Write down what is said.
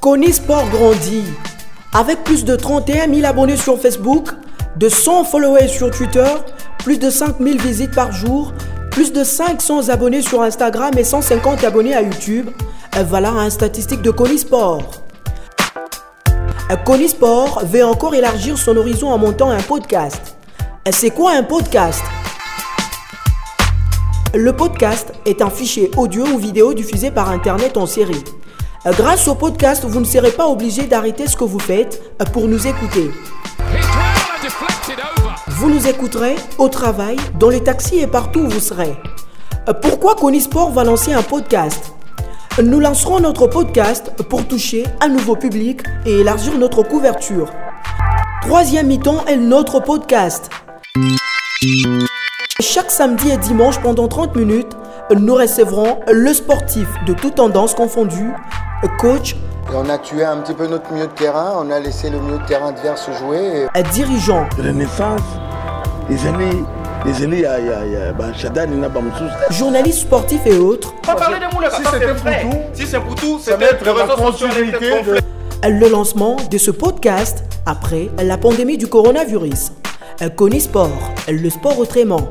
Kony Sport grandit. Avec plus de 31 000 abonnés sur Facebook, de 100 followers sur Twitter, plus de 5 000 visites par jour, plus de 500 abonnés sur Instagram et 150 abonnés à YouTube, voilà un statistique de Kony Sport. Kony Sport veut encore élargir son horizon en montant un podcast. C'est quoi un podcast? Le podcast est un fichier audio ou vidéo diffusé par Internet en série. Grâce au podcast, vous ne serez pas obligé d'arrêter ce que vous faites pour nous écouter. Vous nous écouterez au travail, dans les taxis et partout où vous serez. Pourquoi Conisport va lancer un podcast? Nous lancerons notre podcast pour toucher un nouveau public et élargir notre couverture. Troisième mi-temps est notre podcast. Chaque samedi et dimanche pendant 30 minutes, nous recevrons le sportif de toute tendance confondue, coach, Et on a tué un petit peu notre milieu de terrain, on a laissé le milieu de terrain adverse jouer. et- dirigeant, renaissance ya, ya bashadani na bamosusu journaliste sportif et autres. Pas parler de Moulin, Si c'était c'est vrai. Poutou, Si c'est va être les la continuité de... Le lancement de ce podcast après la pandémie du coronavirus. Kony Sport, le sport autrement.